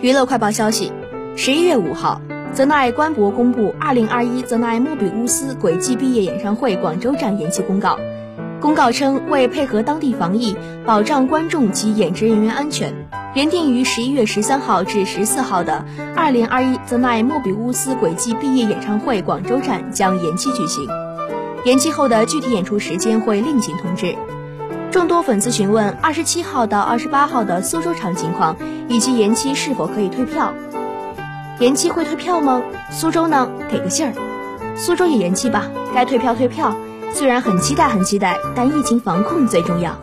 娱乐快报消息：十一月五号，泽奈官博公布二零二一泽奈莫比乌斯轨迹毕业演唱会广州站延期公告。公告称，为配合当地防疫，保障观众及演职人员安全，原定于十一月十三号至十四号的二零二一泽奈莫比乌斯轨迹毕业演唱会广州站将延期举行。延期后的具体演出时间会另行通知。众多粉丝询问二十七号到二十八号的苏州场情况，以及延期是否可以退票？延期会退票吗？苏州呢？给个信儿。苏州也延期吧，该退票退票。虽然很期待很期待，但疫情防控最重要。